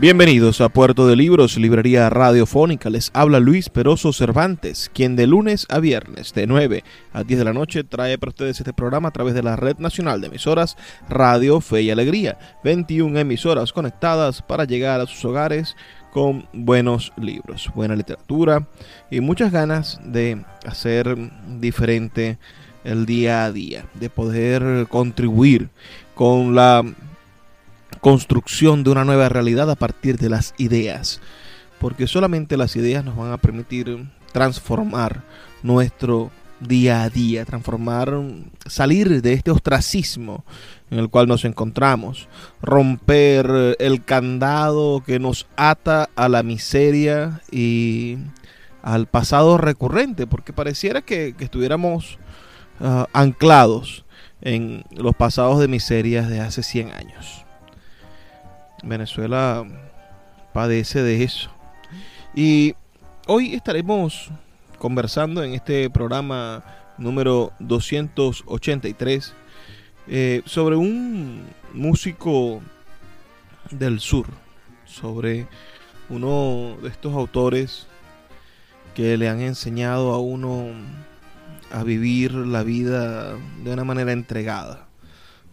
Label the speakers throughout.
Speaker 1: Bienvenidos a Puerto de Libros, Librería Radiofónica. Les habla Luis Peroso Cervantes, quien de lunes a viernes de 9 a 10 de la noche trae para ustedes este programa a través de la Red Nacional de Emisoras Radio Fe y Alegría. 21 emisoras conectadas para llegar a sus hogares con buenos libros, buena literatura y muchas ganas de hacer diferente el día a día, de poder contribuir con la construcción de una nueva realidad a partir de las ideas. Porque solamente las ideas nos van a permitir transformar nuestro día a día, transformar, salir de este ostracismo en el cual nos encontramos, romper el candado que nos ata a la miseria y al pasado recurrente, porque pareciera que, estuviéramos ah, anclados en los pasados de miserias de hace 100 años. Venezuela padece de eso. Y hoy estaremos conversando en este programa número 283 eh, sobre un músico del sur, sobre uno de estos autores que le han enseñado a uno a vivir la vida de una manera entregada.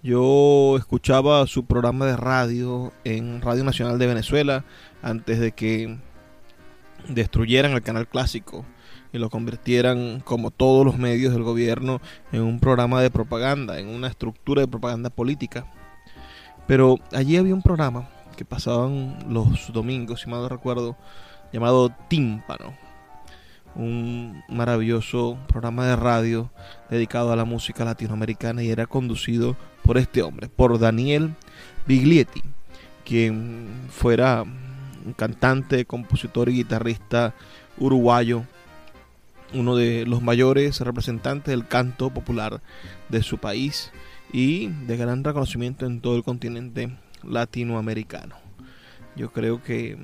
Speaker 1: Yo escuchaba su programa de radio en Radio Nacional de Venezuela antes de que destruyeran el canal clásico y lo convirtieran, como todos los medios del gobierno, en un programa de propaganda, en una estructura de propaganda política. Pero allí había un programa que pasaban los domingos, si mal no recuerdo, llamado Tímpano. Un maravilloso programa de radio dedicado a la música latinoamericana y era conducido por este hombre, por Daniel Biglietti, quien fuera un cantante, compositor y guitarrista uruguayo, uno de los mayores representantes del canto popular de su país y de gran reconocimiento en todo el continente latinoamericano. Yo creo que,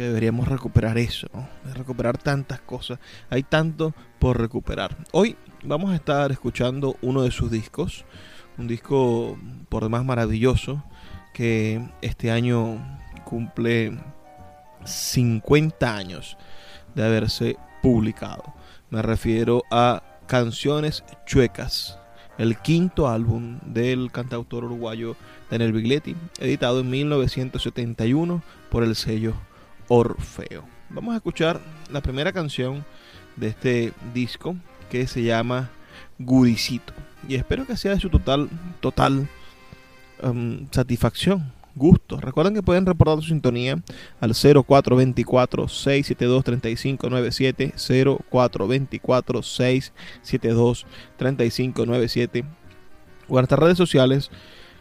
Speaker 1: que deberíamos recuperar eso, recuperar tantas cosas. Hay tanto por recuperar. Hoy vamos a estar escuchando uno de sus discos, un disco por demás maravilloso que este año cumple 50 años de haberse publicado. Me refiero a Canciones Chuecas, el quinto álbum del cantautor uruguayo Daniel Bigletti, editado en 1971 por el sello Orfeo. Vamos a escuchar la primera canción de este disco que se llama Gudicito y espero que sea de su total, total um, satisfacción, gusto. Recuerden que pueden reportar su sintonía al 0424-672-3597, 0424-672-3597 o en nuestras redes sociales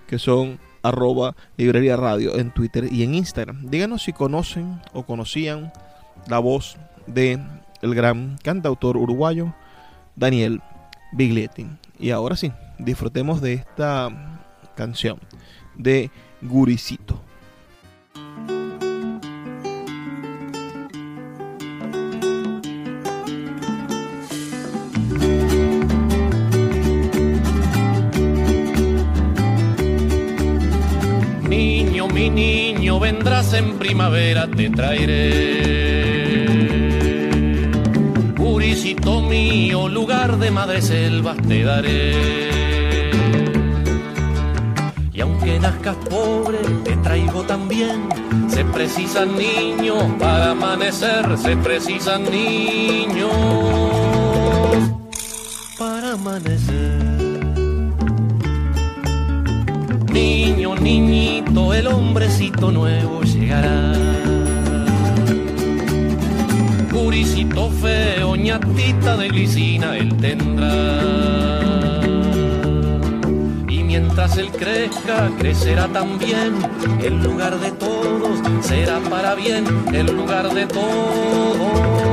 Speaker 1: que son arroba librería radio en Twitter y en Instagram. Díganos si conocen o conocían la voz de el gran cantautor uruguayo Daniel Biglietti. Y ahora sí, disfrutemos de esta canción de Guricito.
Speaker 2: Mi niño, vendrás en primavera, te traeré mío, lugar de madre selvas te daré. aunque nazcas pobre, te traigo también. Se precisan niños para amanecer, se precisan niños para amanecer. Niño, niñito, el hombrecito nuevo llegará. Curicito feo, ñatita de glicina, él tendrá mientras él crezca, crecerá también. El lugar de todos será para bien, el lugar de todos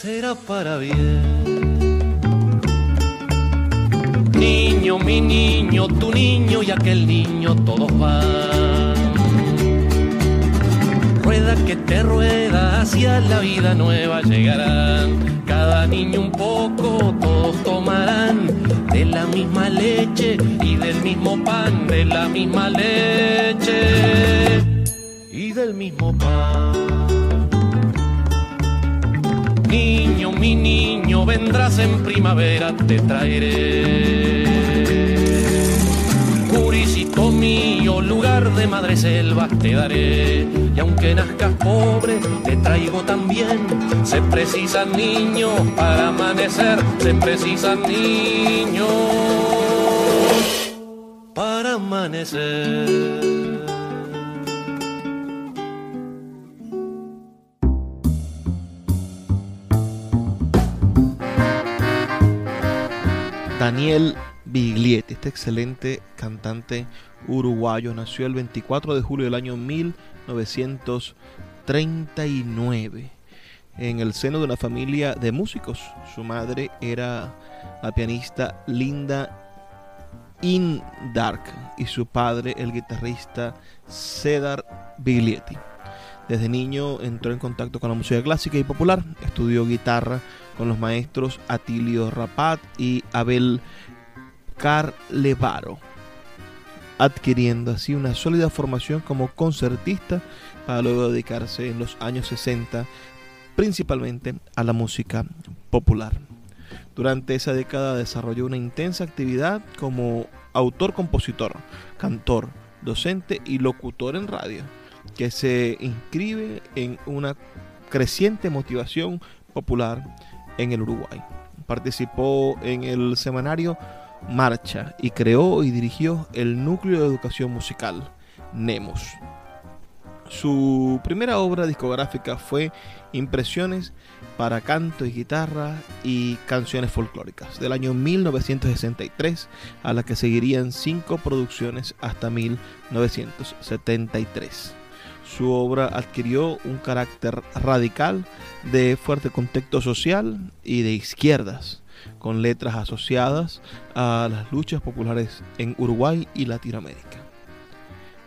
Speaker 2: será para bien. Niño, mi niño, tu niño y aquel niño, todos van. Rueda que te rueda hacia la vida nueva llegarán. Cada niño un poco, todos tomarán de la misma leche y del mismo pan, de la misma leche y del mismo pan. Niño, mi niño, vendrás en primavera, te traeré. Lugar de madre selva te daré. Y aunque nazcas pobre, te traigo también. Se precisan niños para amanecer, se precisan niños para amanecer.
Speaker 1: Daniel Biglietti, este excelente cantante uruguayo, nació el 24 de julio del año 1939 en el seno de una familia de músicos. Su madre era la pianista Linda Indark y su padre el guitarrista Cedar Biglietti. Desde niño entró en contacto con la música clásica y popular, estudió guitarra con los maestros Atilio Rapat y Abel Carlevaro, adquiriendo así una sólida formación como concertista para luego dedicarse en los años 60 principalmente a la música popular. Durante esa década desarrolló una intensa actividad como autor-compositor, cantor, docente y locutor en radio, que se inscribe en una creciente motivación popular en el Uruguay. Participó en el semanario Marcha y creó y dirigió el núcleo de educación musical, Nemos. Su primera obra discográfica fue Impresiones para canto y guitarra y canciones folclóricas del año 1963, a la que seguirían cinco producciones hasta 1973 su obra adquirió un carácter radical de fuerte contexto social y de izquierdas, con letras asociadas a las luchas populares en Uruguay y Latinoamérica.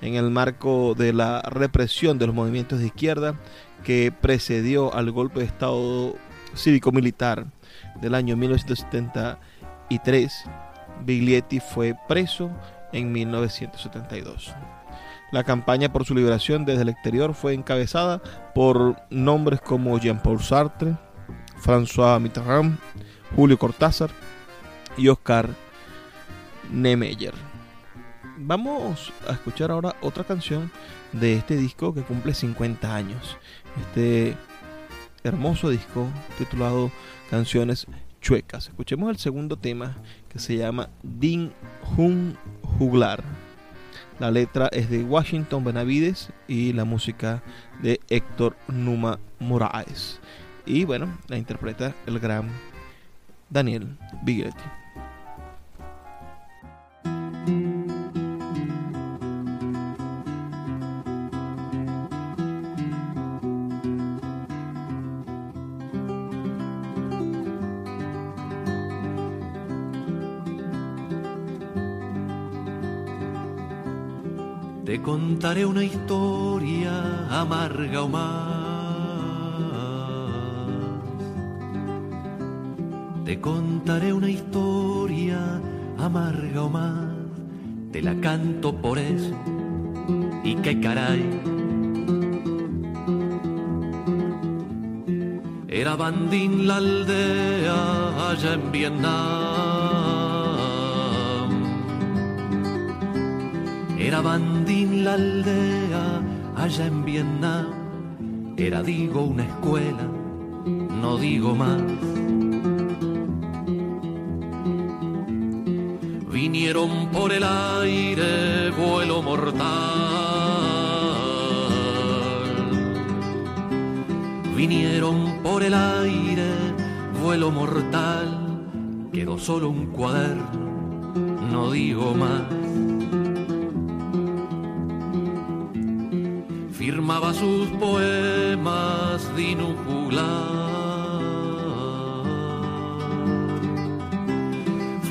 Speaker 1: En el marco de la represión de los movimientos de izquierda que precedió al golpe de Estado cívico-militar del año 1973, Biglietti fue preso en 1972. La campaña por su liberación desde el exterior fue encabezada por nombres como Jean-Paul Sartre, François Mitterrand, Julio Cortázar y Oscar Niemeyer. Vamos a escuchar ahora otra canción de este disco que cumple 50 años. Este hermoso disco titulado Canciones Chuecas. Escuchemos el segundo tema que se llama Din Jun Juglar. La letra es de Washington Benavides y la música de Héctor Numa Moraes. Y bueno, la interpreta el gran Daniel Bigletti.
Speaker 2: Te contaré una historia amarga o más. Te contaré una historia amarga o más. Te la canto por eso. Y qué caray. Era Bandín la aldea allá en Vietnam Era Bandín la aldea allá en Vietnam. Era digo una escuela, no digo más. Vinieron por el aire vuelo mortal. Vinieron por el aire vuelo mortal. Quedó solo un cuaderno, no digo más. Firmaba sus poemas dinujular.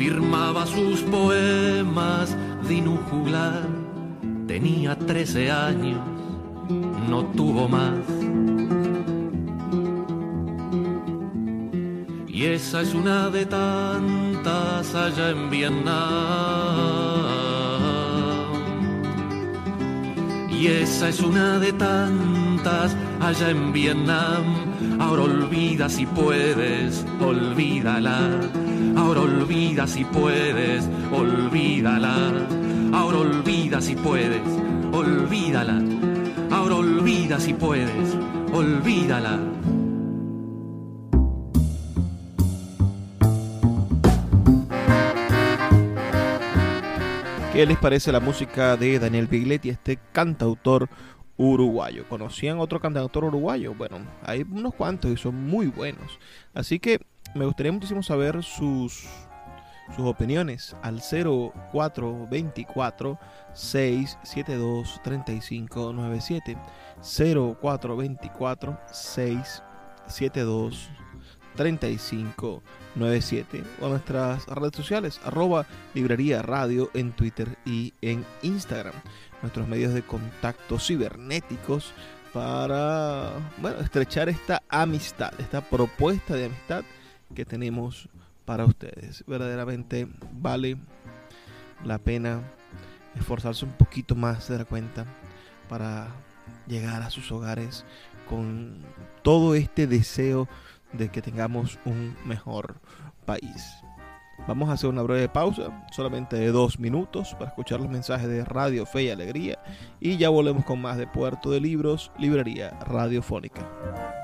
Speaker 2: Firmaba sus poemas dinujular. Tenía 13 años, no tuvo más. Y esa es una de tantas allá en Vietnam. Y esa es una de tantas allá en Vietnam. Ahora olvida si puedes, olvídala. Ahora olvida si puedes, olvídala. Ahora olvida si puedes, olvídala. Ahora olvida si puedes, olvídala.
Speaker 1: ¿Qué les parece la música de Daniel Bigletti, este cantautor uruguayo? ¿Conocían otro cantautor uruguayo? Bueno, hay unos cuantos y son muy buenos. Así que me gustaría muchísimo saber sus, sus opiniones al 0424 672 3597 0424 672 3597 o nuestras redes sociales arroba librería radio en Twitter y en Instagram. Nuestros medios de contacto cibernéticos para bueno, estrechar esta amistad esta propuesta de amistad que tenemos para ustedes verdaderamente vale la pena esforzarse un poquito más de la cuenta para llegar a sus hogares con todo este deseo de que tengamos un mejor país. Vamos a hacer una breve pausa, solamente de dos minutos, para escuchar los mensajes de Radio Fe y Alegría y ya volvemos con más de Puerto de Libros, Librería Radiofónica.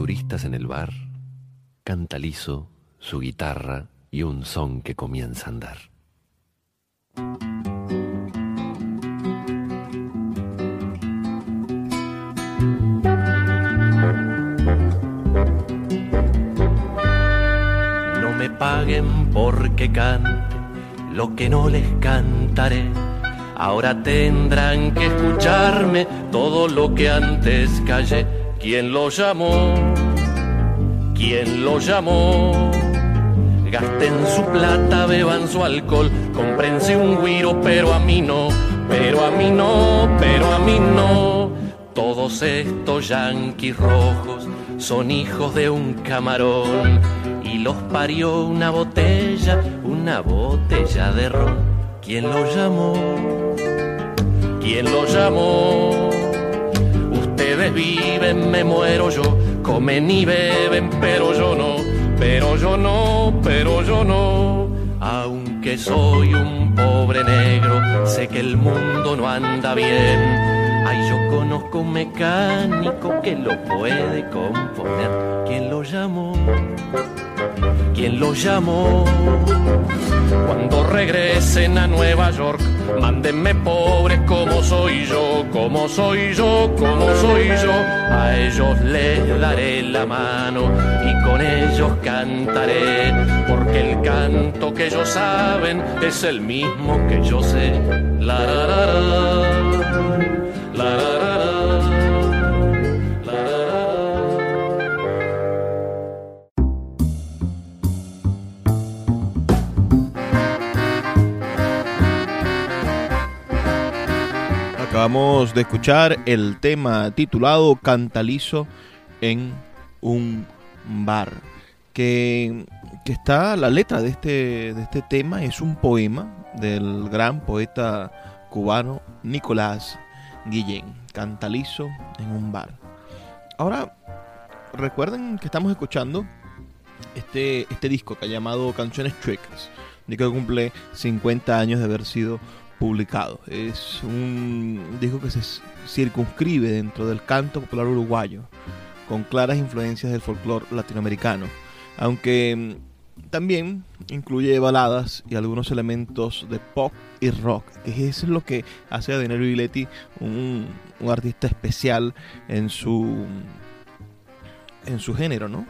Speaker 2: Turistas en el bar, canta liso, su guitarra y un son que comienza a andar. No me paguen porque cante lo que no les cantaré. Ahora tendrán que escucharme todo lo que antes callé. ¿Quién lo llamó? ¿Quién lo llamó? Gasten su plata, beban su alcohol, comprense un guiro, pero a mí no, pero a mí no, pero a mí no. Todos estos yanquis rojos son hijos de un camarón y los parió una botella, una botella de ron. ¿Quién lo llamó? ¿Quién lo llamó? Ustedes viven, me muero yo, comen y beben, pero yo no, pero yo no, pero yo no. Aunque soy un pobre negro, sé que el mundo no anda bien. Ay, yo conozco un mecánico que lo puede componer. ¿Quién lo llamó? ¿Quién lo llamó? Cuando regresen a Nueva York, mándenme pobres como soy yo, como soy yo, como soy yo. A ellos les daré la mano y con ellos cantaré, porque el canto que ellos saben es el mismo que yo sé. La, la, la, la, la, la, la.
Speaker 1: Acabamos de escuchar el tema titulado Cantalizo en un bar. Que, que está la letra de este, de este tema, es un poema del gran poeta cubano Nicolás Guillén. Cantalizo en un bar. Ahora, recuerden que estamos escuchando este, este disco que ha llamado Canciones Chuecas. Disco que cumple 50 años de haber sido publicado. Es un disco que se circunscribe dentro del canto popular uruguayo, con claras influencias del folclore latinoamericano, aunque mm, también incluye baladas y algunos elementos de pop y rock, que es lo que hace a Daniel Biglietti un, un artista especial en su en su género, ¿no?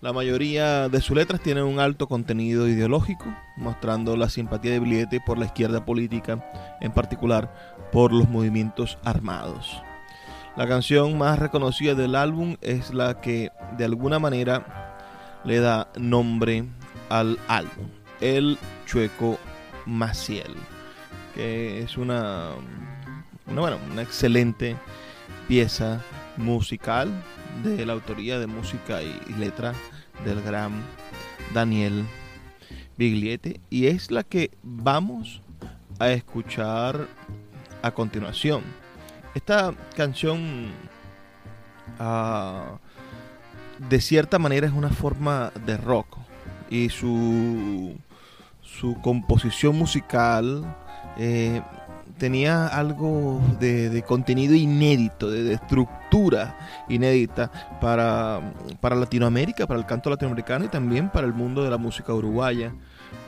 Speaker 1: La mayoría de sus letras tienen un alto contenido ideológico, mostrando la simpatía de Biglietti por la izquierda política, en particular por los movimientos armados. La canción más reconocida del álbum es la que de alguna manera le da nombre al álbum, El Chueco Maciel, que es una, una, bueno, una excelente pieza musical de la autoría de música y, letra del gran Daniel Biglietti y es la que vamos a escuchar a continuación. Esta canción uh, de cierta manera es una forma de rock y su, su composición musical eh, tenía algo de, de contenido inédito, de, estructura inédita para, para Latinoamérica, para el canto latinoamericano y también para el mundo de la música uruguaya,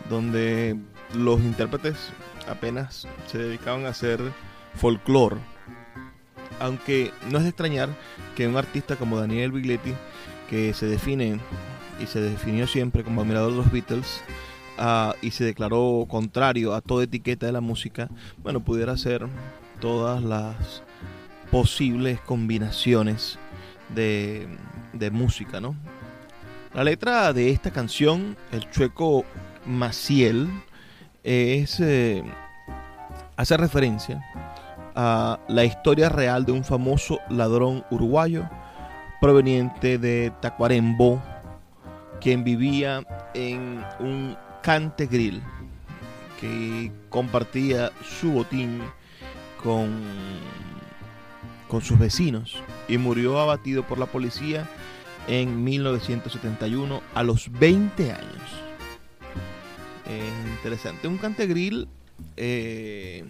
Speaker 1: donde los intérpretes apenas se dedicaban a hacer folclore. Aunque no es de extrañar que un artista como Daniel Biglietti, que se define y se definió siempre como admirador de los Beatles, y se declaró contrario a toda etiqueta de la música, bueno, pudiera ser todas las posibles combinaciones de, de música, ¿no? La letra de esta canción, el chueco Maciel, eh, hace referencia a la historia real de un famoso ladrón uruguayo proveniente de Tacuarembó, quien vivía en un Cante Grill, que compartía su botín con, con sus vecinos y murió abatido por la policía en 1971 a los 20 años. Interesante. Un Cante Grill eh,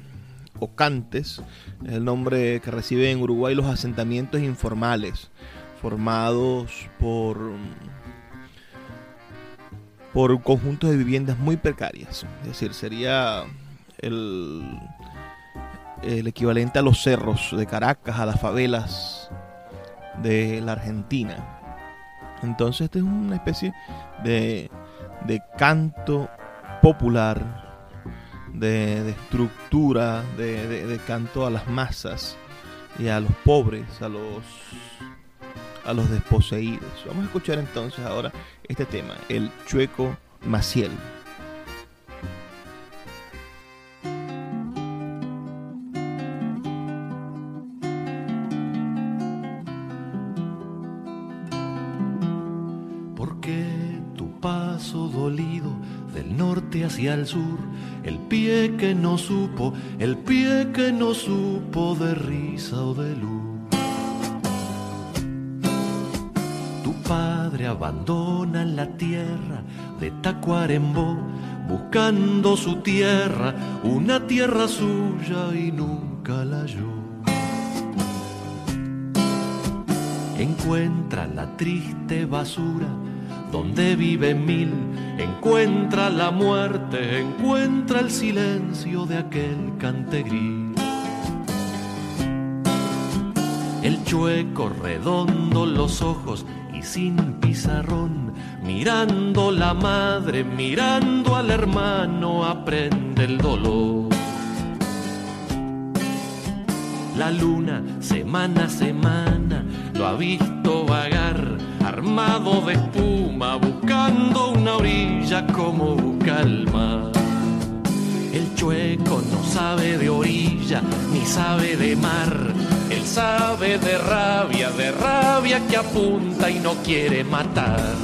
Speaker 1: o Cantes es el nombre que reciben en Uruguay los asentamientos informales formados por por un conjunto de viviendas muy precarias. Es decir, sería el, el, equivalente a los cerros de Caracas, a las favelas de la Argentina. Entonces, esta es una especie de, de canto popular, de, de estructura, de, de canto a las masas y a los pobres, a los a los desposeídos. Vamos a escuchar entonces ahora este tema, el chueco Maciel.
Speaker 2: Porque tu paso dolido del norte hacia el sur, el pie que no supo, el pie que no supo de risa o de luz abandona la tierra de Tacuarembó, buscando su tierra, una tierra suya y nunca la halló. Encuentra la triste basura donde vive mil, encuentra la muerte, encuentra el silencio de aquel cantegrí. El chueco redondo los ojos y sin pizarrón, mirando la madre, mirando al hermano, aprende el dolor. La luna, semana a semana, lo ha visto vagar, armado de espuma, buscando una orilla como busca el mar. El chueco no sabe de orilla, ni sabe de mar. Él sabe de rabia, de rabia que apunta y no quiere matar.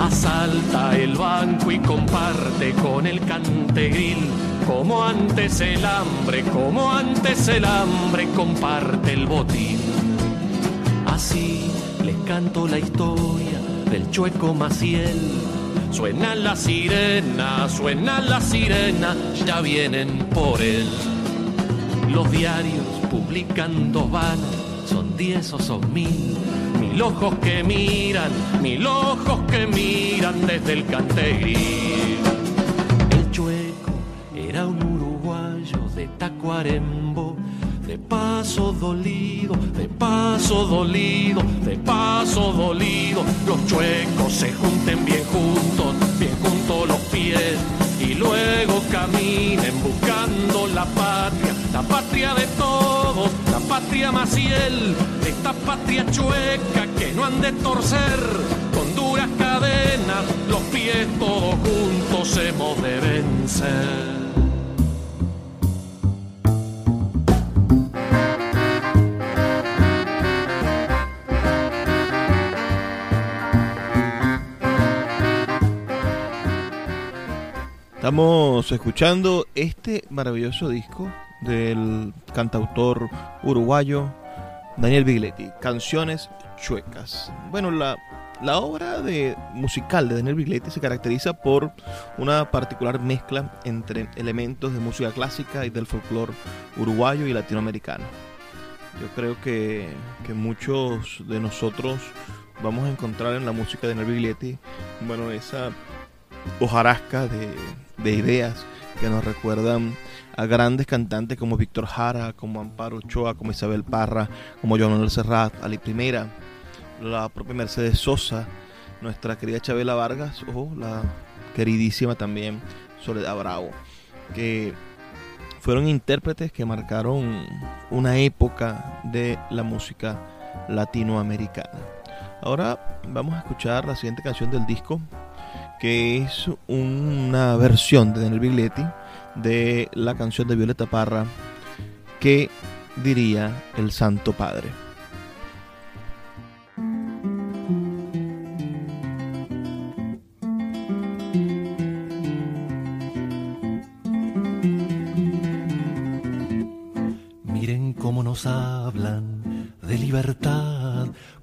Speaker 2: Asalta el banco y comparte con el cantegril. Como antes el hambre, como antes el hambre comparte el botín. Así les canto la historia del chueco Maciel. Suena la sirena, suena la sirena, ya vienen por él. Los diarios publican dos vanas, son diez o son mil. Mil ojos que miran, mil ojos que miran desde el cantegril. El chueco era un uruguayo de Tacuarembó, de paso dolido, de paso dolido, de paso dolido. Los chuecos se junten bien juntos, bien juntos los pies y luego caminen buscando la patria, la patria de todos, la patria Maciel, esta patria chueca que no han de torcer con duras cadenas, los pies todos juntos hemos de vencer.
Speaker 1: Estamos escuchando este maravilloso disco del cantautor uruguayo Daniel Bigletti, Canciones Chuecas. Bueno, la, la obra de, musical de Daniel Bigletti se caracteriza por una particular mezcla entre elementos de música clásica y del folclore uruguayo y latinoamericano. Yo creo que, que muchos de nosotros vamos a encontrar en la música de Daniel Bigletti, bueno, esa hojarasca de, de ideas que nos recuerdan a grandes cantantes como Víctor Jara, como Amparo Ochoa, como Isabel Parra, como Joan Manuel Serrat, Ali Primera, la propia Mercedes Sosa, nuestra querida Chabela Vargas, o la queridísima también Soledad Bravo, que fueron intérpretes que marcaron una época de la música latinoamericana. Ahora vamos a escuchar la siguiente canción del disco, que es una versión de Daniel Bigletti de la canción de Violeta Parra que diría el Santo Padre.
Speaker 2: Miren cómo nos hablan de libertad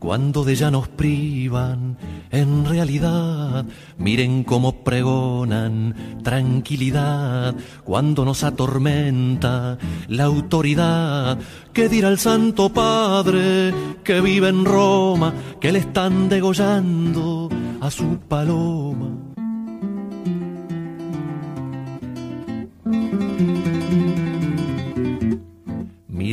Speaker 2: cuando de ella nos privan en realidad. Miren cómo pregonan tranquilidad cuando nos atormenta la autoridad. ¿Qué dirá el Santo Padre que vive en Roma, que le están degollando a su paloma?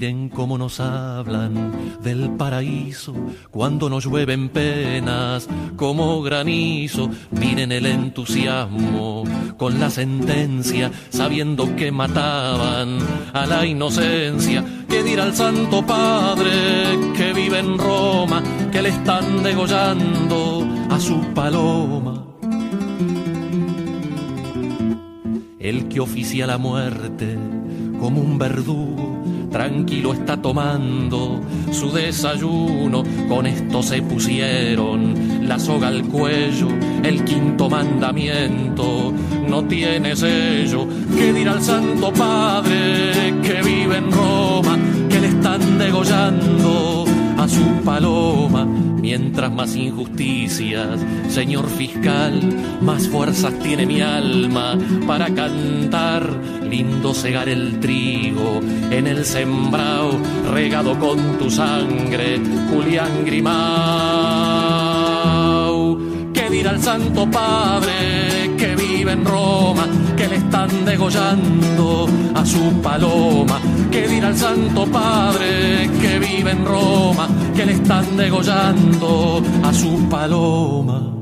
Speaker 2: Miren cómo nos hablan del paraíso cuando nos llueven penas como granizo. Miren el entusiasmo con la sentencia, sabiendo que mataban a la inocencia. ¿Qué dirá el Santo Padre que vive en Roma, que le están degollando a su paloma? El que oficia la muerte como un verdugo tranquilo está tomando su desayuno. Con esto se pusieron la soga al cuello, el quinto mandamiento no tiene sello. ¿Qué dirá el Santo Padre que vive en Roma, que le están degollando a su paloma. Mientras más injusticias, señor fiscal, más fuerzas tiene mi alma para cantar. Lindo cegar el trigo en el sembrado, regado con tu sangre, Julián Grimau. ¿Qué dirá el Santo Padre que vive en Roma, que le están degollando a su paloma? ¿Qué dirá el Santo Padre que vive en Roma, que le están degollando a su paloma?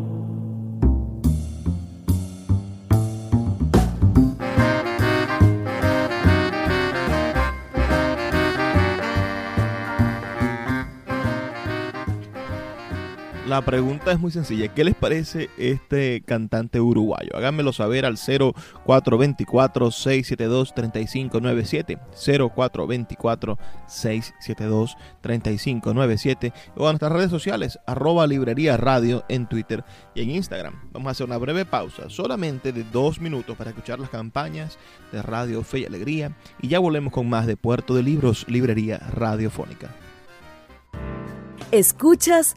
Speaker 1: La pregunta es muy sencilla. ¿Qué les parece este cantante uruguayo? Háganmelo saber al 0424-672-3597. 0424-672-3597. O a nuestras redes sociales, arroba librería radio en Twitter y en Instagram. Vamos a hacer una breve pausa, solamente de dos minutos para escuchar las campañas de Radio Fe y Alegría. Y ya volvemos con más de Puerto de Libros, Librería Radiofónica.
Speaker 3: Escuchas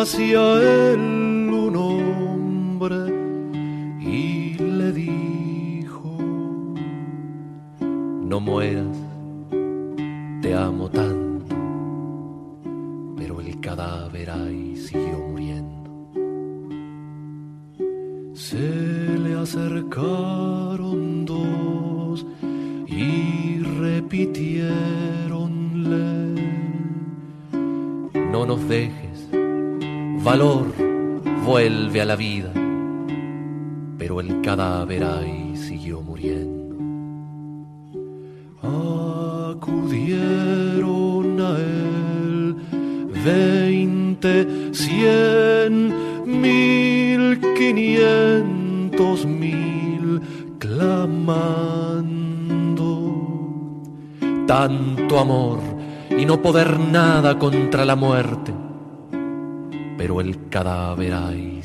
Speaker 2: hacia él un hombre y le dijo, no mueras, nada contra la muerte, pero el cadáver ahí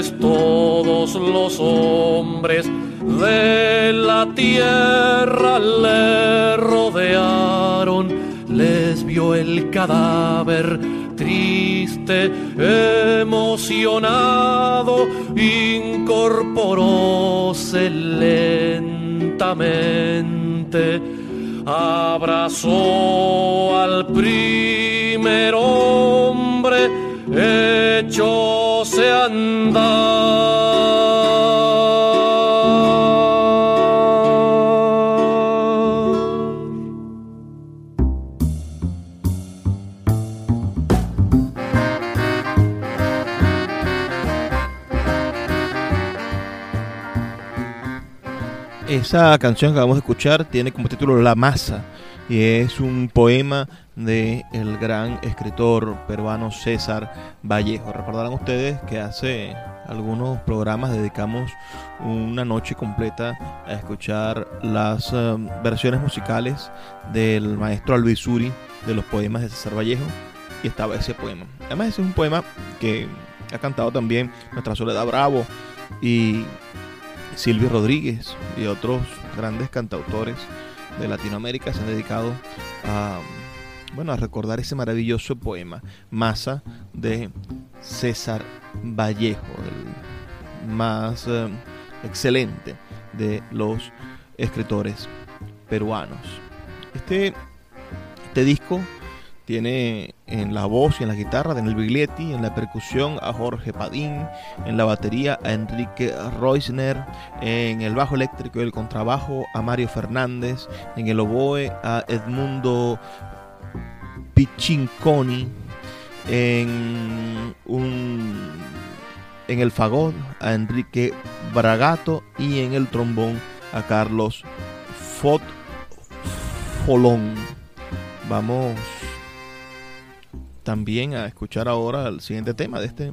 Speaker 2: Todos los hombres de la tierra le rodearon, les vio el cadáver triste, emocionado, incorporóse lentamente, abrazó al primer hombre, a
Speaker 1: Esa canción que vamos a escuchar tiene como título La Masa y es un poema de el gran escritor peruano César Vallejo. Recordarán ustedes que hace algunos programas dedicamos una noche completa a escuchar las eh, versiones musicales del maestro Alvisuri de los poemas de César Vallejo y estaba ese poema. Además ese es un poema que ha cantado también nuestra Soledad Bravo y Silvio Rodríguez y otros grandes cantautores de Latinoamérica se han dedicado a bueno, a recordar ese maravilloso poema, Masa de César Vallejo, el más eh, excelente de los escritores peruanos. Este, este disco tiene en la voz y en la guitarra a Daniel Biglietti, en la percusión a Jorge Padín, en la batería a Enrique Reusner, en el bajo eléctrico y el contrabajo a Mario Fernández, en el oboe a Edmundo Pichinconi, en, un, en el fagot a Enrique Bragato y en el trombón a Carlos Fot Folón. Vamos también a escuchar ahora el siguiente tema de este,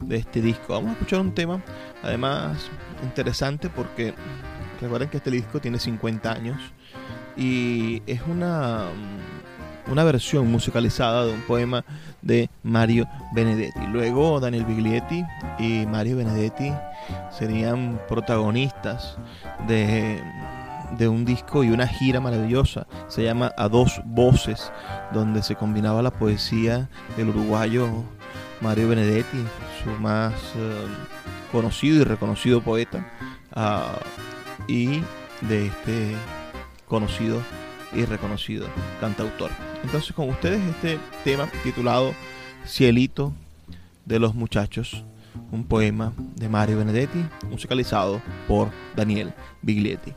Speaker 1: de este disco. Vamos a escuchar un tema, además, interesante porque recuerden que este disco tiene 50 años y es una, una versión musicalizada de un poema de Mario Benedetti. Luego Daniel Biglietti y Mario Benedetti serían protagonistas de de un disco y una gira maravillosa. Se llama A Dos Voces, donde se combinaba la poesía del uruguayo Mario Benedetti, su más eh, conocido y reconocido poeta, ah, y de este conocido y reconocido cantautor. Entonces con ustedes este tema titulado Cielito de los Muchachos, un poema de Mario Benedetti, musicalizado por Daniel Biglietti.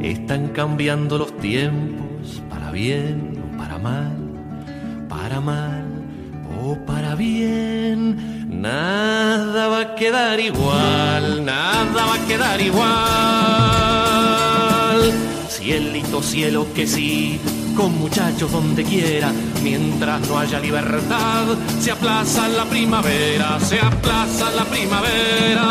Speaker 2: Están cambiando los tiempos para bien o para mal, para mal o para bien. Nada va a quedar igual, nada va a quedar igual. Cielito, cielo que sí, con muchachos donde quiera, mientras no haya libertad, se aplaza la primavera, se aplaza la primavera.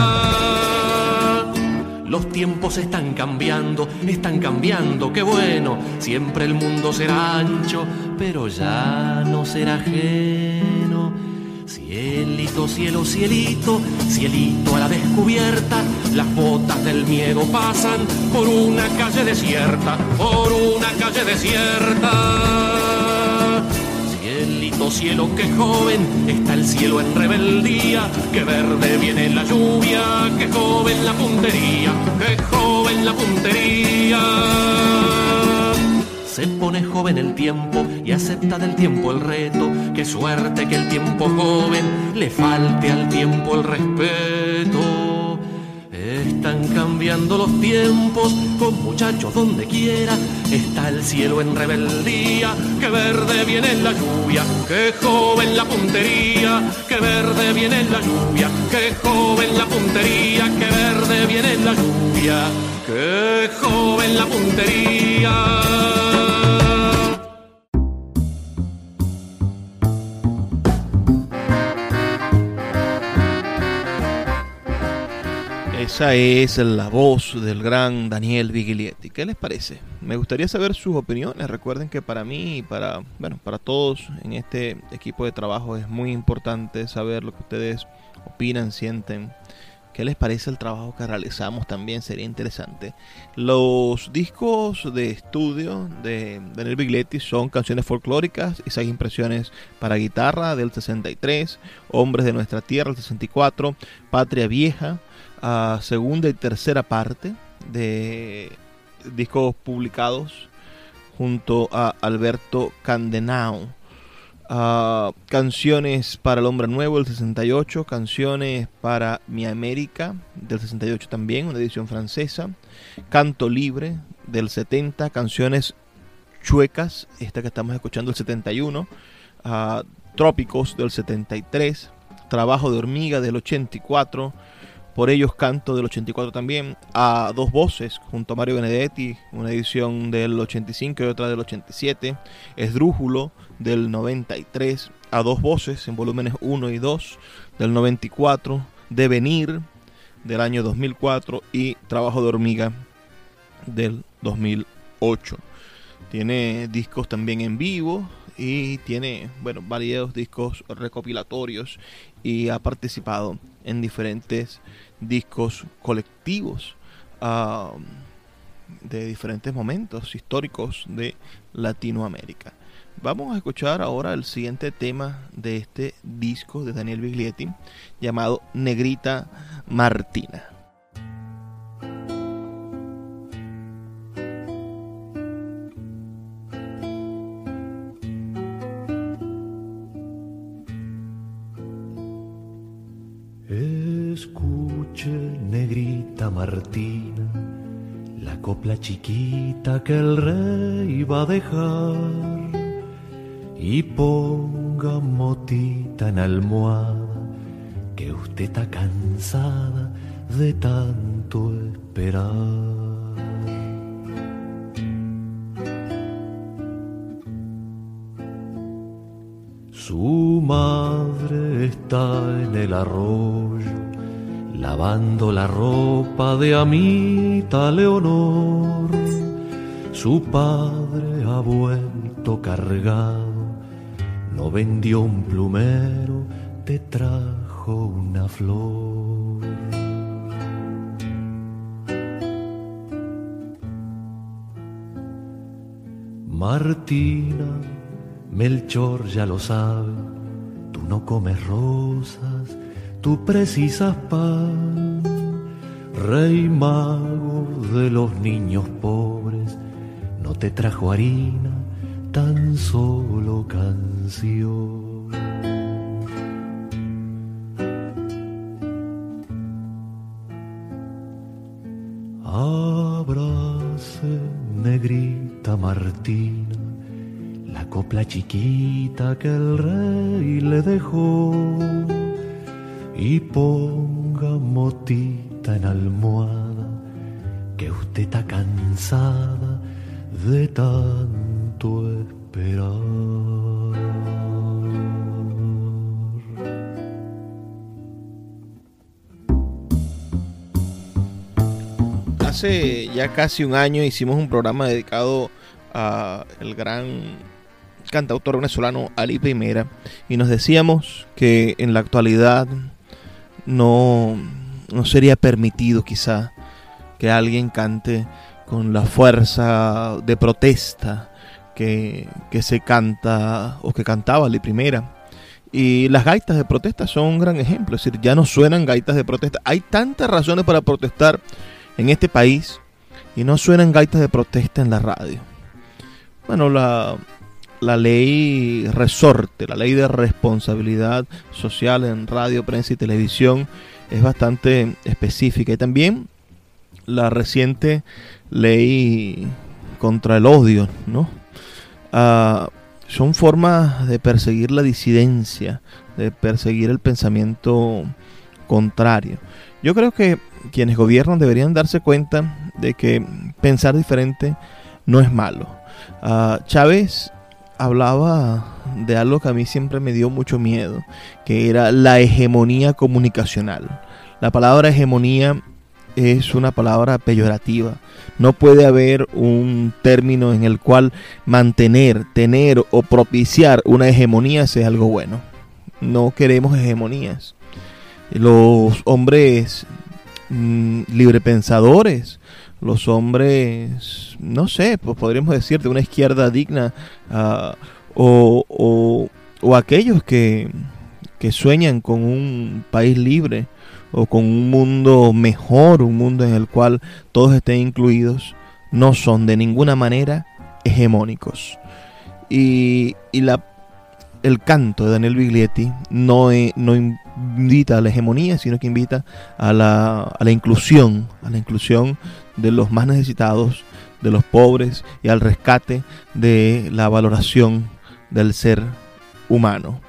Speaker 2: Los tiempos están cambiando, están cambiando, qué bueno. Siempre el mundo será ancho, pero ya no será ajeno. Cielito, cielo, cielito, cielito a la descubierta. Las botas del miedo pasan por una calle desierta, por una calle desierta cielo, que joven está el cielo en rebeldía, que verde viene la lluvia, que joven la puntería, que joven la puntería. Se pone joven el tiempo y acepta del tiempo el reto. Qué suerte que el tiempo joven le falte al tiempo el respeto. Están cambiando los tiempos, con muchachos donde quiera. Está el cielo en rebeldía, que verde viene la lluvia, que joven la puntería, que verde viene la lluvia, que joven la puntería, que verde viene la lluvia, que joven la puntería.
Speaker 1: Esa es la voz del gran Daniel Viglietti. ¿Qué les parece? Me gustaría saber sus opiniones. Recuerden que para mí y para, bueno, para todos en este equipo de trabajo es muy importante saber lo que ustedes opinan, sienten. ¿Qué les parece el trabajo que realizamos? También sería interesante. Los discos de estudio de Daniel Biglietti son canciones folclóricas y seis impresiones para guitarra del 63, Hombres de nuestra tierra del 64, Patria Vieja, segunda y tercera parte de discos publicados junto a Alberto Candenao. canciones para El Hombre Nuevo del 68, canciones para Mi América del 68 también, una edición francesa, Canto Libre del 70, canciones chuecas, esta que estamos escuchando el 71, Trópicos del 73, Trabajo de Hormiga del 84, Por ellos canto del 84 también, a dos voces junto a Mario Benedetti, una edición del 85 y otra del 87, Esdrújulo del 93, a dos voces en volúmenes 1 y 2 del 94, Devenir del año 2004 y Trabajo de hormiga del 2008. Tiene discos también en vivo y tiene, bueno, varios discos recopilatorios y ha participado en diferentes discos colectivos de diferentes momentos históricos de Latinoamérica. Vamos a escuchar ahora el siguiente tema de este disco de Daniel Biglietti llamado Negrita Martina.
Speaker 2: Martina, la copla chiquita que el rey va a dejar, y ponga motita en almohada, que usted está cansada de tanto esperar. Está en el arroyo lavando la ropa de Amita Leonor. Su padre ha vuelto cargado, no vendió un plumero, te trajo una flor. Martina, Melchor ya lo sabe, no comes rosas tú precisas pan, rey mago de los niños pobres, no te trajo harina, tan solo canción. Copla chiquita que el rey le dejó y ponga motita en almohada, que usted está cansada de tanto esperar.
Speaker 1: Hace ya casi un año hicimos un programa dedicado a el gran cantautor venezolano Ali Primera y nos decíamos que en la actualidad no, no sería permitido quizá que alguien cante con la fuerza de protesta que, se canta o que cantaba la primera. Y las gaitas de protesta son un gran ejemplo, es decir, ya no suenan gaitas de protesta. Hay tantas razones para protestar en este país y no suenan gaitas de protesta en la radio. Bueno, la, la ley resorte, la ley de responsabilidad social en radio, prensa y televisión es bastante específica. Y también la reciente ley contra el odio, ¿no? Ah, son formas de perseguir la disidencia, de perseguir el pensamiento contrario. Yo creo que quienes gobiernan deberían darse cuenta de que pensar diferente no es malo. Uh, Chávez hablaba de algo que a mí siempre me dio mucho miedo, que era la hegemonía comunicacional. La palabra hegemonía es una palabra peyorativa. No puede haber un término en el cual mantener, tener o propiciar una hegemonía sea algo bueno. No queremos hegemonías. Los hombres mm, librepensadores los hombres, no sé, pues podríamos decir de una izquierda digna, ah, o, o, aquellos que, que sueñan con un país libre o con un mundo mejor, un mundo en el cual todos estén incluidos, no son de ninguna manera hegemónicos. Y, y la, el canto de Daniel Biglietti no, no invita a la hegemonía, sino que invita a la, a la inclusión, a la inclusión de los más necesitados, de los pobres y al rescate de la valoración del ser humano.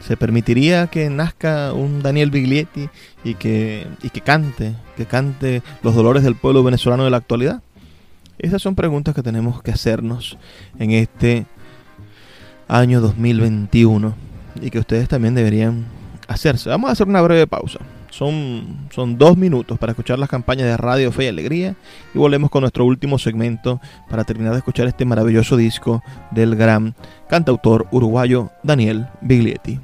Speaker 1: ¿Se permitiría que nazca un Daniel Biglietti y que, y que cante, que cante los dolores del pueblo venezolano de la actualidad? Esas son preguntas que tenemos que hacernos en este año 2021 y que ustedes también deberían hacerse. Vamos a hacer una breve pausa. Son, son dos minutos para escuchar las campañas de Radio Fe y Alegría y volvemos con nuestro último segmento para terminar de escuchar este maravilloso disco del gran cantautor uruguayo Daniel Biglietti.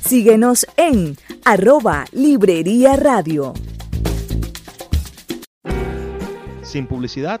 Speaker 3: Síguenos en arroba Librería Radio.
Speaker 1: Sin publicidad,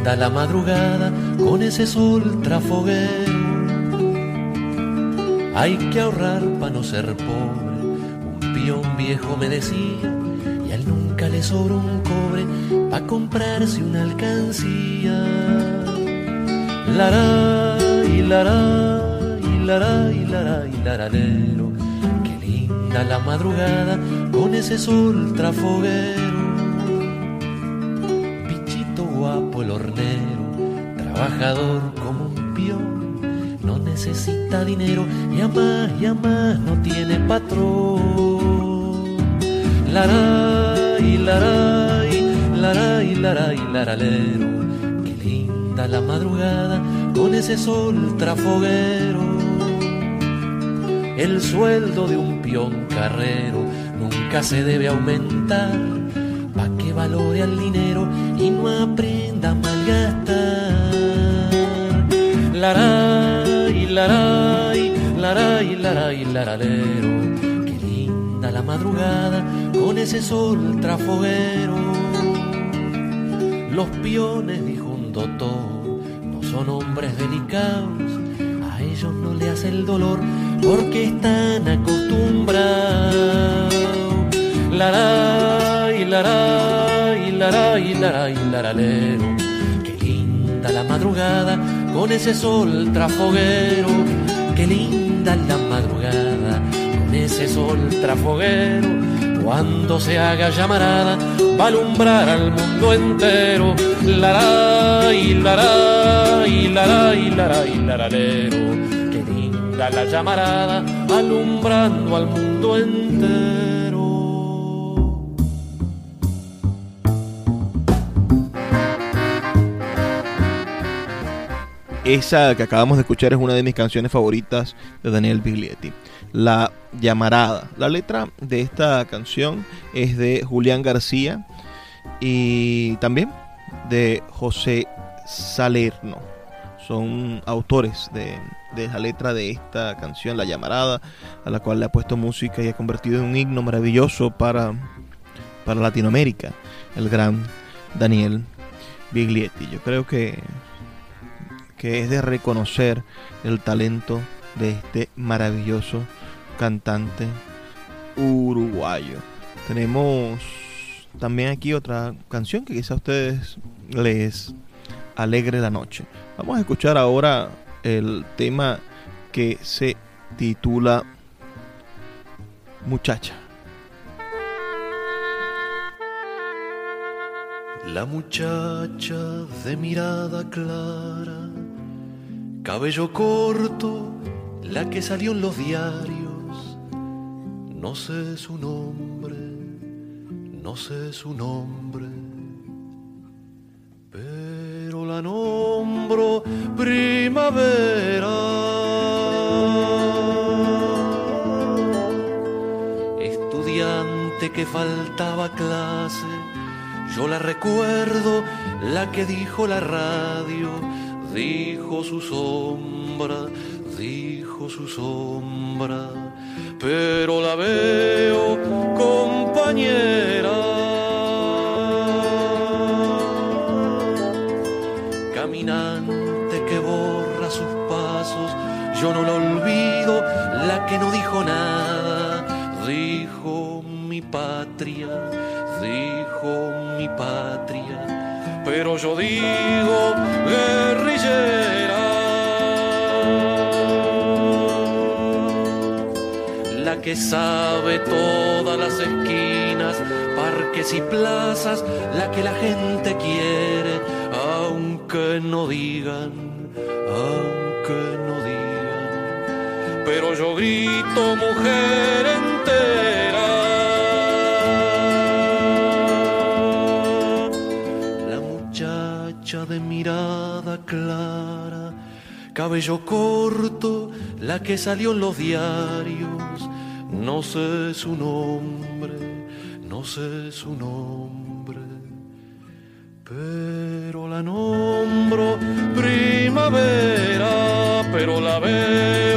Speaker 2: linda la madrugada con ese sol trafoguero. Hay que ahorrar para no ser pobre. Un peón viejo me decía, y a él nunca le sobró un cobre para comprarse una alcancía. Laray, laray, laray, laray, laralero. Qué linda la madrugada con ese sol trafoguero. El hornero, trabajador como un peón, no necesita dinero y a más y a más no tiene patrón. Laray, laray, laray, laray, laralero, qué linda la madrugada con ese sol trafoguero. El sueldo de un peón carrero nunca se debe aumentar, valore al dinero y no aprenda a malgastar. Laray, laray, laray, laray, laralero, qué linda la madrugada con ese sol trafoguero. Los peones, dijo un doctor, no son hombres delicados, a ellos no le hace el dolor porque están acostumbrados. Laray, laray, laray, laray, laralero, qué linda la madrugada con ese sol trafoguero, qué linda la madrugada con ese sol trafoguero. Cuando se haga llamarada, va a alumbrar al mundo entero. Laray, laray, laray, laray, laralero. Qué linda la llamarada, alumbrando al mundo entero.
Speaker 1: Esa que acabamos de escuchar es una de mis canciones favoritas de Daniel Biglietti. La llamarada. La letra de esta canción es de Julián García y también de José Salerno. Son autores de, de la letra de esta canción, La llamarada, a la cual le ha puesto música y ha convertido en un himno maravilloso para, para Latinoamérica, el gran Daniel Biglietti. Yo creo que que es de reconocer el talento de este maravilloso cantante uruguayo. Tenemos también aquí otra canción que quizá a ustedes les alegre la noche. Vamos a escuchar ahora el tema que se titula Muchacha.
Speaker 2: La muchacha de mirada clara, cabello corto, la que salió en los diarios, no sé su nombre, no sé su nombre, pero la nombro primavera. Estudiante que faltaba clase, yo la recuerdo, la que dijo la radio, dijo su sombra, dijo su sombra, pero la veo compañera. Caminante que borra sus pasos, yo no la olvido, la que no dijo nada, dijo mi patria, dijo mi patria, pero yo digo guerrillera. La que sabe todas las esquinas, parques y plazas, la que la gente quiere, aunque no digan, aunque no digan. Pero yo grito mujer entera. Cabello corto, la que salió en los diarios, no sé su nombre, no sé su nombre, pero la nombro primavera, pero la veo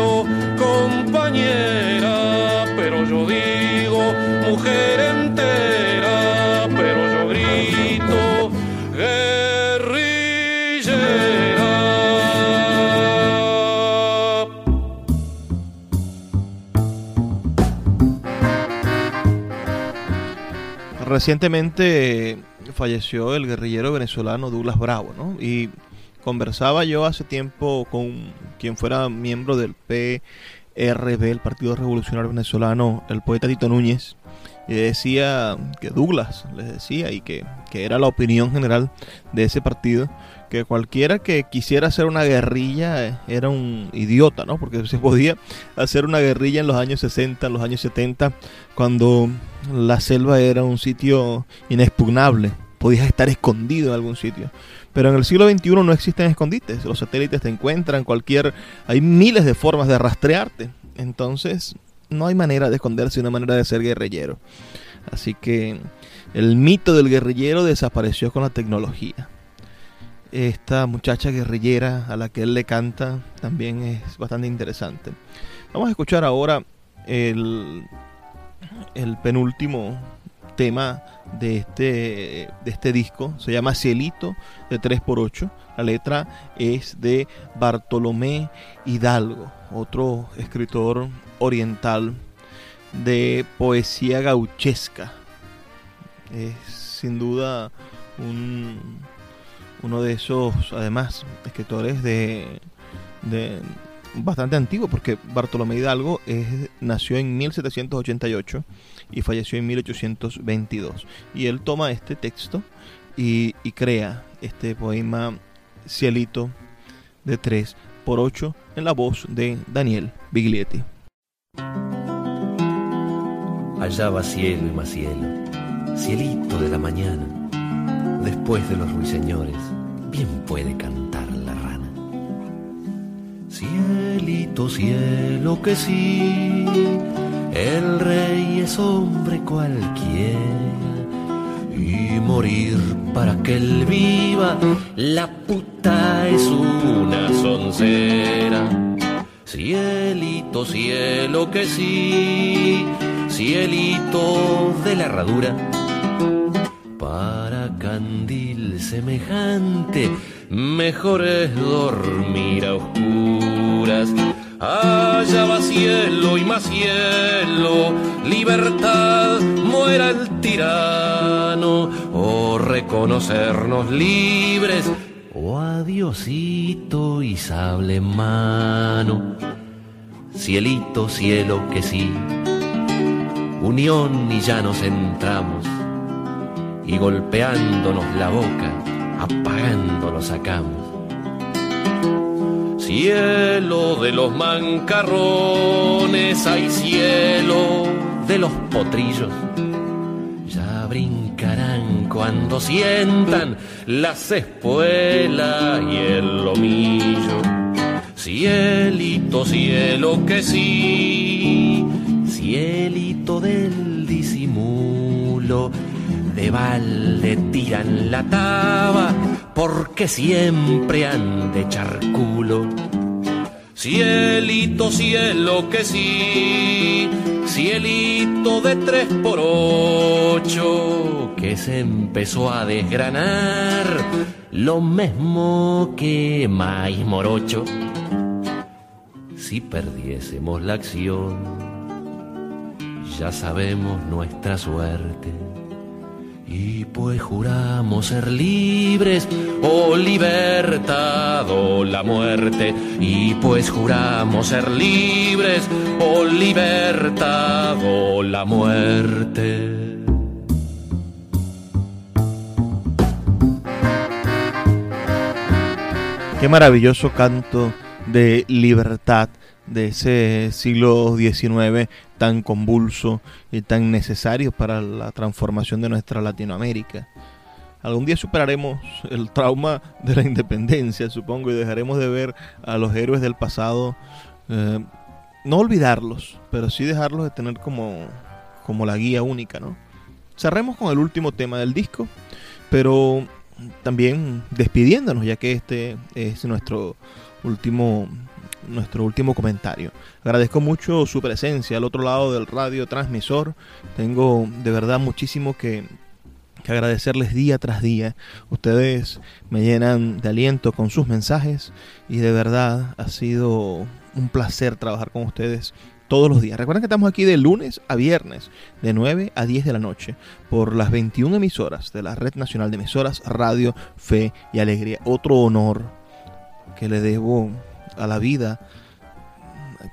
Speaker 1: Recientemente falleció el guerrillero venezolano Douglas Bravo, ¿no? Y conversaba yo hace tiempo con quien fuera miembro del PRB, el Partido Revolucionario Venezolano, el poeta Tito Núñez, y decía que Douglas les decía y que, que era la opinión general de ese partido que cualquiera que quisiera hacer una guerrilla eh, era un idiota, ¿no? Porque se podía hacer una guerrilla en los años 60, en los años 70, cuando la selva era un sitio inexpugnable, podías estar escondido en algún sitio. Pero en el siglo XXI no existen escondites, los satélites te encuentran, cualquier, hay miles de formas de rastrearte. Entonces, no hay manera de esconderse, una manera de ser guerrillero. Así que el mito del guerrillero desapareció con la tecnología. Esta muchacha guerrillera a la que él le canta también es bastante interesante. Vamos a escuchar ahora el, el penúltimo tema de este, de este disco. Se llama Cielito de 3x8. La letra es de Bartolomé Hidalgo, otro escritor oriental de poesía gauchesca. Es sin duda un, uno de esos, además, escritores de, bastante antiguo, porque Bartolomé Hidalgo nació en 1788 y falleció en 1822. Y él toma este texto y, y crea este poema Cielito de 3 por 8 en la voz de Daniel Biglietti.
Speaker 4: Allá va cielo y más cielo, cielito de la mañana, después de los ruiseñores, bien puede cantar la rana. Cielito, cielo que sí, el rey es hombre cualquiera, y morir para que él viva, la puta es una soncera. Cielito, cielo que sí, cielito de la herradura. Para candil semejante, mejor es dormir a oscuras. Allá va cielo y más cielo, libertad, muera el tirano, o reconocernos libres, o adiosito y sable mano. Cielito, cielo que sí, unión y ya nos entramos.
Speaker 5: Y golpeándonos la boca, apagando lo sacamos.
Speaker 6: Cielo de los mancarrones, hay cielo
Speaker 5: de los potrillos. Ya brincarán cuando sientan las espuelas y el lomillo. Cielito, cielo que sí, cielito del disimulo de balde tiran la taba porque siempre han de echar culo.
Speaker 6: Cielito, cielo que sí, cielito de tres por ocho,
Speaker 5: que se empezó a desgranar lo mismo que maíz morocho. Si perdiésemos la acción, ya sabemos nuestra suerte y pues juramos ser libres, o libertad la muerte. Y pues juramos ser libres, o libertad la muerte.
Speaker 1: Qué maravilloso canto de libertad de ese siglo XIX tan convulso y tan necesario para la transformación de nuestra Latinoamérica. Algún día superaremos el trauma de la independencia, supongo, y dejaremos de ver a los héroes del pasado, eh, no olvidarlos, pero sí dejarlos de tener como, como la guía única, ¿no? Cerremos con el último tema del disco, pero también despidiéndonos, ya que este es nuestro último nuestro último comentario. Agradezco mucho su presencia al otro lado del radio transmisor. Tengo de verdad muchísimo que, agradecerles día tras día. Ustedes me llenan de aliento con sus mensajes y de verdad ha sido un placer trabajar con ustedes todos los días. Recuerden que estamos aquí de lunes a viernes, de 9 a 10 de la noche, por las 21 emisoras de la Red Nacional de Emisoras Radio, Fe y Alegría. Otro honor que le debo a la vida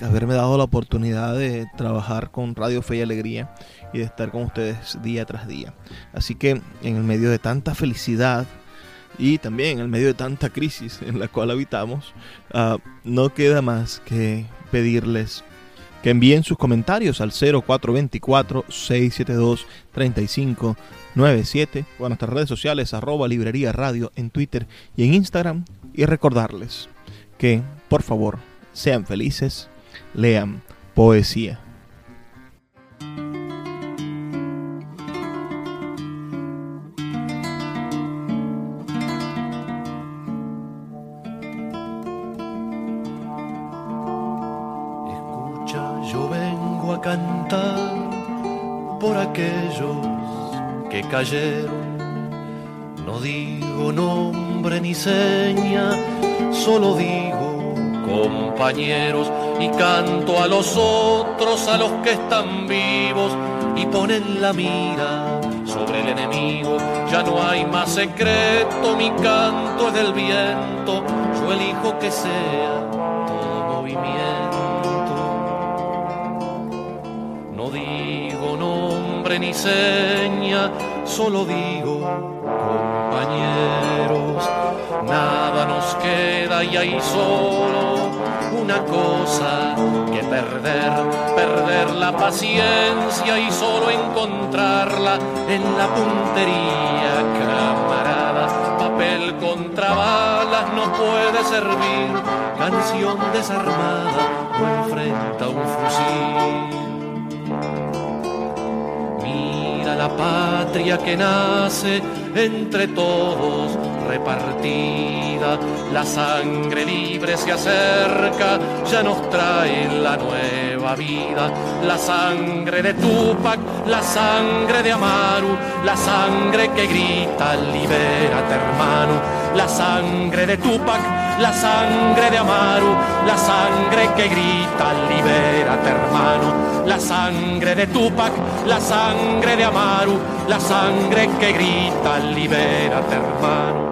Speaker 1: haberme dado la oportunidad de trabajar con Radio Fe y Alegría y de estar con ustedes día tras día. Así que en el medio de tanta felicidad y también en el medio de tanta crisis en la cual habitamos, ah, no queda más que pedirles que envíen sus comentarios al 0424-672-3597 o a nuestras redes sociales arroba librería radio en Twitter y en Instagram y recordarles que, por favor, sean felices, lean poesía.
Speaker 2: Escucha, yo vengo a cantar por aquellos que cayeron. No digo nombre ni seña solo digo compañeros y canto a los otros, a los que están vivos y ponen la mira sobre el enemigo. Ya no hay más secreto, mi canto es del viento, yo elijo que sea todo movimiento. No digo nombre ni seña, solo digo compañeros nada nos queda y hay solo una cosa que perder, perder la paciencia y solo encontrarla en la puntería, camarada. Papel contra balas no puede servir, canción desarmada no enfrenta un fusil. Mira la patria que nace entre todos repartida, la sangre libre se acerca, ya nos trae la nueva vida, la sangre de Tupac, la sangre de Amaru, la sangre que grita, libérate hermano, la sangre de Tupac, la sangre de Amaru, la sangre que grita, libérate hermano, la sangre de Tupac, la sangre de Amaru, la sangre que grita, libérate hermano.